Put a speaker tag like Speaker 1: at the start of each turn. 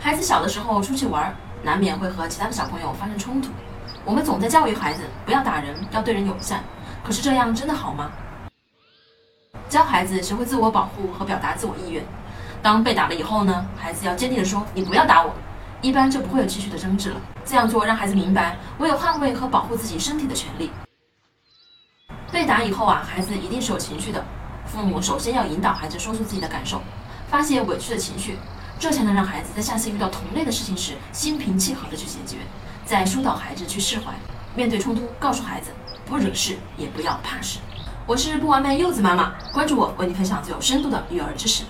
Speaker 1: 孩子小的时候出去玩，难免会和其他的小朋友发生冲突。我们总在教育孩子不要打人，要对人友善。可是这样真的好吗？教孩子学会自我保护和表达自我意愿。当被打了以后呢，孩子要坚定地说：“你不要打我。”一般就不会有继续的争执了。这样做让孩子明白，我有捍卫和保护自己身体的权利。被打以后啊，孩子一定是有情绪的。父母首先要引导孩子说出自己的感受，发泄委屈的情绪，这才能让孩子在下次遇到同类的事情时心平气和的去解决，再疏导孩子去释怀。面对冲突，告诉孩子不惹事，也不要怕事。我是不完美柚子妈妈，关注我，为你分享最有深度的育儿知识。